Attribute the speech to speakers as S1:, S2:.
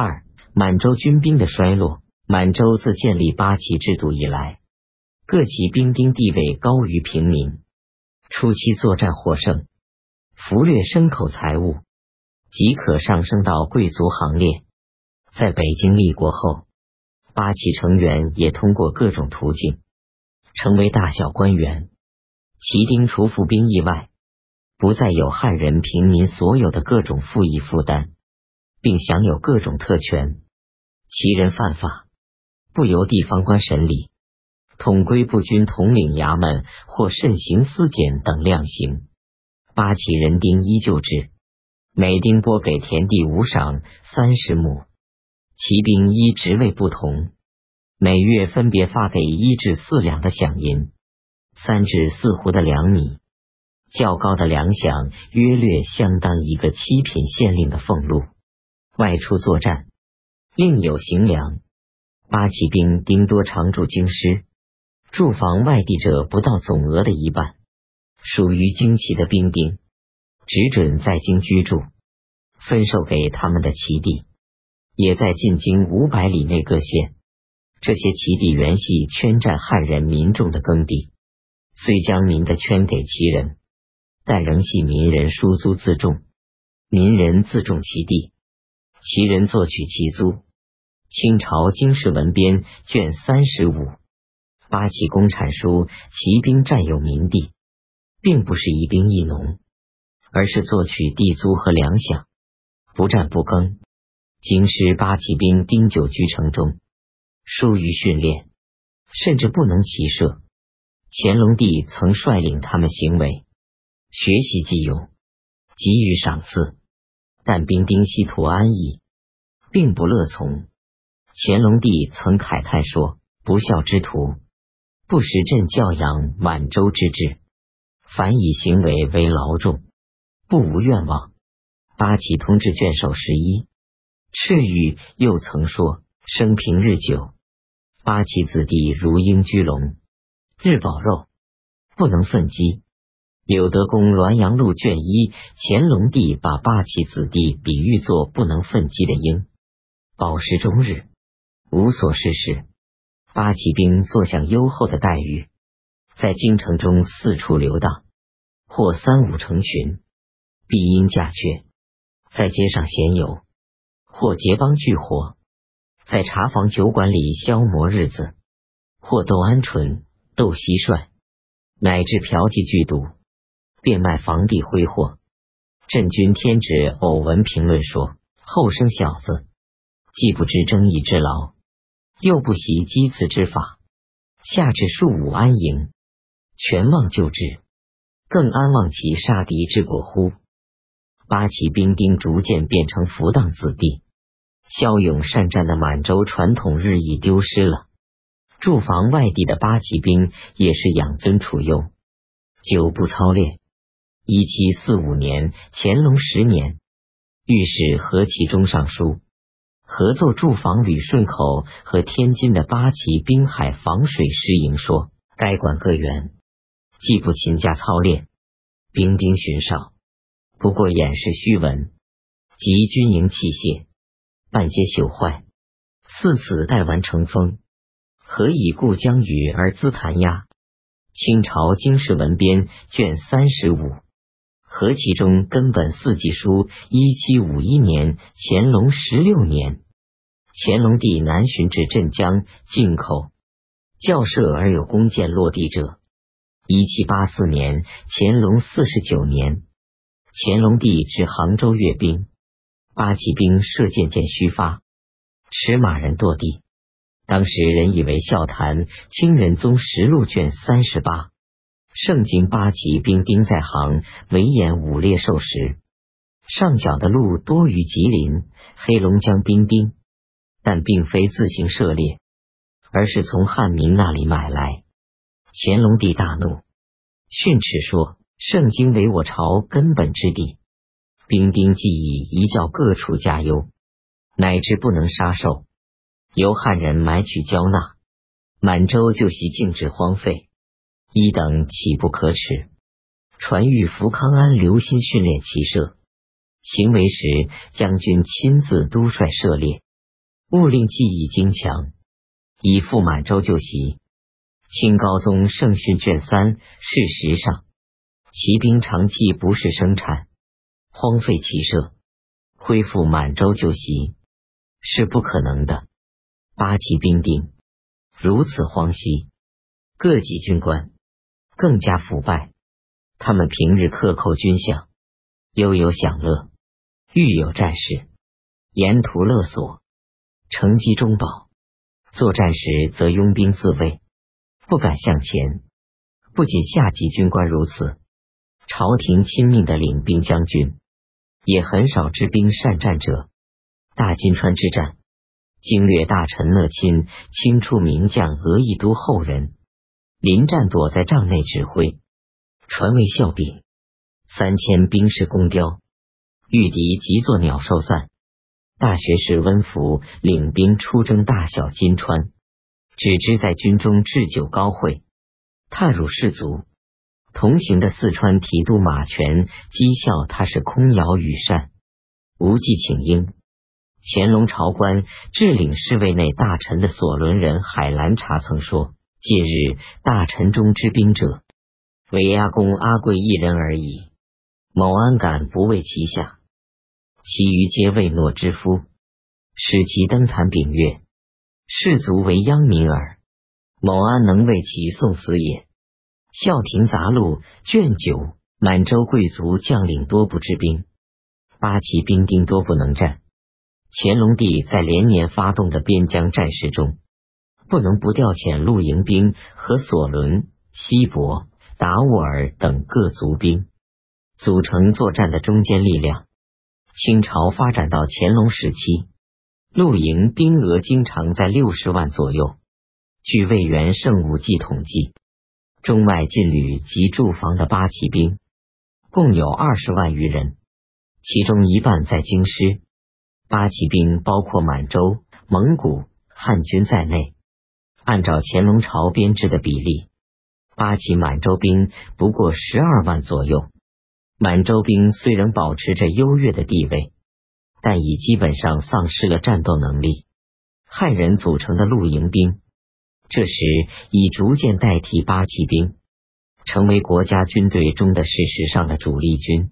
S1: 二、满洲军兵的衰落。满洲自建立八旗制度以来，各旗兵丁地位高于平民。初期作战获胜，俘掠牲口财物，即可上升到贵族行列。在北京立国后，八旗成员也通过各种途径成为大小官员。旗丁除服兵役外，不再有汉人平民所有的各种赋役负担，并享有各种特权。其人犯法。不由地方官审理，统归步军统领衙门或慎刑司检等量刑。八旗人丁依旧制，每丁拨给田地五赏三十亩。骑兵依职位不同，每月分别发给一至四两的饷银，三至四斛的粮米。较高的粮饷约略相当一个七品县令的俸禄。外出作战，另有行粮。八旗兵丁多常驻京师，驻防外地者不到总额的一半。属于京旗的兵丁，只准在京居住，分授给他们的旗地，也在进京五百里内各县。这些旗地原系圈占汉人民众的耕地，虽将民的圈给旗人，但仍系民人输租自种，民人自种其地，其人作取其租。清朝经世文编卷三十五，八旗公产书，骑兵占有民地，并不是一兵一农，而是作取地租和粮饷，不战不耕。京师八旗兵丁久居城中，疏于训练，甚至不能骑射。乾隆帝曾率领他们行为，学习技用，给予赏赐，但兵丁稀图安逸，并不乐从。乾隆帝曾慨叹说：“不孝之徒，不识朕教养满洲之志，反以行为为劳众，不无愿望。”八旗通志卷首十一，赤羽又曾说：“生平日久，八旗子弟如鹰居笼，日饱肉，不能奋击。”柳德公滦阳录卷一，乾隆帝把八旗子弟比喻作不能奋击的鹰，饱食终日。无所事事，八旗兵坐享优厚的待遇，在京城中四处游荡，或三五成群，必因驾雀，在街上闲游，或结帮聚伙，在茶房酒馆里消磨日子，或斗鹌鹑、斗蟋蟀，乃至嫖妓聚赌，变卖房地挥霍。镇军天子偶闻评论说：“后生小子，既不知争议之劳。”又不习击刺之法，下至数武安营，全忘旧制，更安忘其杀敌之果乎？八旗兵丁逐渐变成浮荡子弟，骁勇善战的满洲传统日益丢失了。驻防外地的八旗兵也是养尊处优，久不操练。一七四五年，乾隆十年，御史何其中上书。合奏驻防旅顺口和天津的八旗滨海防水师营说，该管各员既不勤加操练，兵丁巡哨，不过掩饰虚文及军营器械，半皆朽坏，四子待完成风，何以故将语而资弹压？清朝经世文编卷三十五，何其中根本四季书，一七五一年，乾隆十六年。乾隆帝南巡至镇江进口校舍而有弓箭落地者。一七八四年，乾隆四十九年，乾隆帝至杭州阅兵，八旗兵射箭箭虚发，持马人堕地。当时人以为笑谈。清仁宗实录卷三十八，盛京八旗兵丁在行，围演武猎兽时，上缴的鹿多于吉林、黑龙江兵丁。但并非自行涉猎，而是从汉民那里买来。乾隆帝大怒，训斥说：“圣经为我朝根本之地，兵丁既已移教各处加优，乃至不能杀兽，由汉人买取交纳，满洲就悉静止荒废，一等岂不可耻？”传谕福康安留心训练骑射，行为时将军亲自督率射猎。勿令技艺精强，以赴满洲就袭。清高宗圣训卷三，事实上，骑兵长期不是生产，荒废骑射，恢复满洲就袭是不可能的。八旗兵丁如此荒兮，各级军官更加腐败。他们平日克扣军饷，悠悠享乐；遇有战事，沿途勒索，乘机中饱。作战时则拥兵自卫。不敢向前。不仅下级军官如此，朝廷亲命的领兵将军也很少知兵善战者。大金川之战，经略大臣乐钦清出名将额亦都后人，临战躲在帐内指挥，传为笑柄。三千兵士弓雕，御敌即作鸟兽散。大学士温福领兵出征大小金川。只知在军中置酒高会，踏入士卒。同行的四川提督马权讥笑他是空摇羽扇，无计请缨。乾隆朝官致领侍卫内大臣的索伦人海兰察曾说：“近日大臣中之兵者，唯阿公阿贵一人而已。某安敢不为其下？其余皆未诺之夫，使其登坛秉乐。”士卒为殃民耳，某安能为其送死也？《孝亭杂录》卷九，满洲贵族将领多不知兵，八旗兵丁多不能战。乾隆帝在连年发动的边疆战事中，不能不调遣陆营兵和索伦、西伯、达斡尔等各族兵，组成作战的中坚力量。清朝发展到乾隆时期。露营兵额经常在六十万左右。据魏源圣武记统计，中外禁旅及驻防的八旗兵共有二十万余人，其中一半在京师。八旗兵包括满洲、蒙古、汉军在内。按照乾隆朝编制的比例，八旗满洲兵不过十二万左右。满洲兵虽然保持着优越的地位。但已基本上丧失了战斗能力。汉人组成的露营兵，这时已逐渐代替八旗兵，成为国家军队中的事实上的主力军。